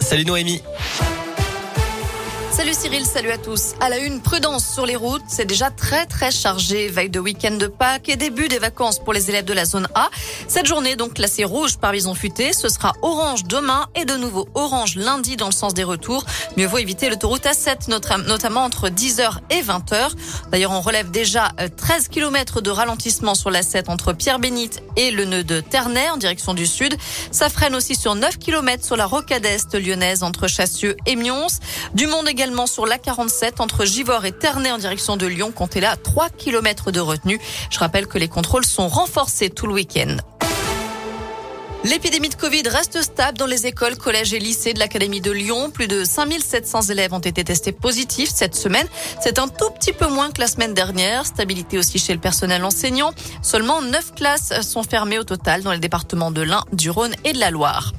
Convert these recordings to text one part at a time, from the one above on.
Salut Noémie. Salut Cyril, salut à tous. À la une, prudence sur les routes. C'est déjà très très chargé. Veille de week-end de Pâques et début des vacances pour les élèves de la zone A. Cette journée donc classée rouge par Bison Futé. Ce sera orange demain et de nouveau orange lundi dans le sens des retours. Mieux vaut éviter l'autoroute A7, notamment entre 10h et 20h. D'ailleurs, on relève déjà 13 euh, km de ralentissement sur la 7 entre Pierre-Bénite et le nœud de Ternay en direction du sud. Ça freine aussi sur 9 km sur la rocade est lyonnaise entre Chassieux et Mions. Du monde également également sur l'A47 entre Givors et Ternay en direction de Lyon. Comptez là 3 km de retenue. Je rappelle que les contrôles sont renforcés tout le week-end. L'épidémie de Covid reste stable dans les écoles, collèges et lycées de l'Académie de Lyon. Plus de 5700 élèves ont été testés positifs cette semaine. C'est un tout petit peu moins que la semaine dernière. Stabilité aussi chez le personnel enseignant. Seulement 9 classes sont fermées au total dans les départements de l'Ain, du Rhône et de la Loire.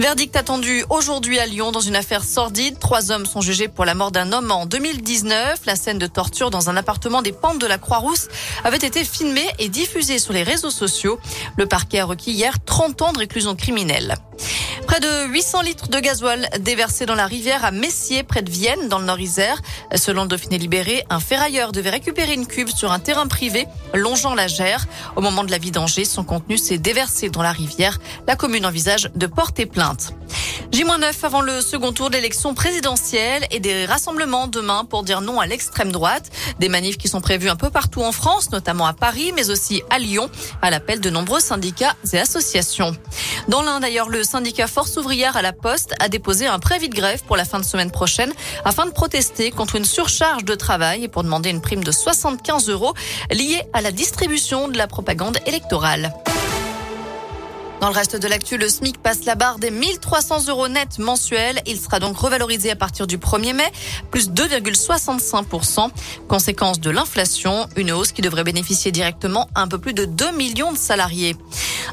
Verdict attendu aujourd'hui à Lyon dans une affaire sordide. Trois hommes sont jugés pour la mort d'un homme en 2019. La scène de torture dans un appartement des pentes de la Croix-Rousse avait été filmée et diffusée sur les réseaux sociaux. Le parquet a requis hier 30 ans de réclusion criminelle. Près de 800 litres de gasoil déversés dans la rivière à Messier, près de Vienne, dans le Nord-Isère. Selon le Dauphiné libéré, un ferrailleur devait récupérer une cuve sur un terrain privé longeant la Gère. Au moment de la vidanger, son contenu s'est déversé dans la rivière. La commune envisage de porter plainte. J-9 avant le second tour de l'élection présidentielle et des rassemblements demain pour dire non à l'extrême droite. Des manifs qui sont prévus un peu partout en France, notamment à Paris, mais aussi à Lyon, à l'appel de nombreux syndicats et associations. Dans l'un d'ailleurs, le syndicat Force ouvrière à la Poste a déposé un préavis de grève pour la fin de semaine prochaine afin de protester contre une surcharge de travail et pour demander une prime de 75 euros liée à la distribution de la propagande électorale. Dans le reste de l'actu, le SMIC passe la barre des 1300 euros net mensuels. Il sera donc revalorisé à partir du 1er mai, plus 2,65%. Conséquence de l'inflation, une hausse qui devrait bénéficier directement à un peu plus de 2 millions de salariés.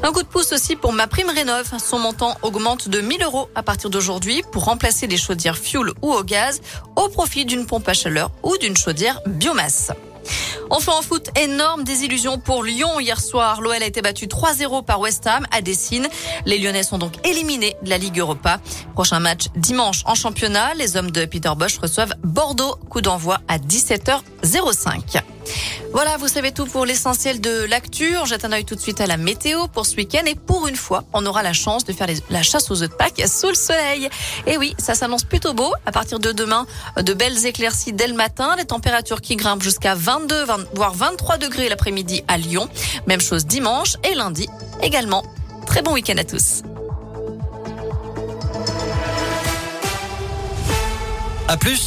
Un coup de pouce aussi pour ma prime rénov. Son montant augmente de 1000 euros à partir d'aujourd'hui pour remplacer des chaudières fuel ou au gaz au profit d'une pompe à chaleur ou d'une chaudière biomasse. Enfin en foot, énorme désillusion pour Lyon hier soir. L'OL a été battu 3-0 par West Ham à Dessine. Les Lyonnais sont donc éliminés de la Ligue Europa. Prochain match dimanche en championnat. Les hommes de Peter Bosch reçoivent Bordeaux. Coup d'envoi à 17h05. Voilà, vous savez tout pour l'essentiel de l'actu. On jette un œil tout de suite à la météo pour ce week-end et pour une fois, on aura la chance de faire la chasse aux œufs de Pâques sous le soleil. Et oui, ça s'annonce plutôt beau. À partir de demain, de belles éclaircies dès le matin, les températures qui grimpent jusqu'à 22, voire 23 degrés l'après-midi à Lyon. Même chose dimanche et lundi également. Très bon week-end à tous. À plus.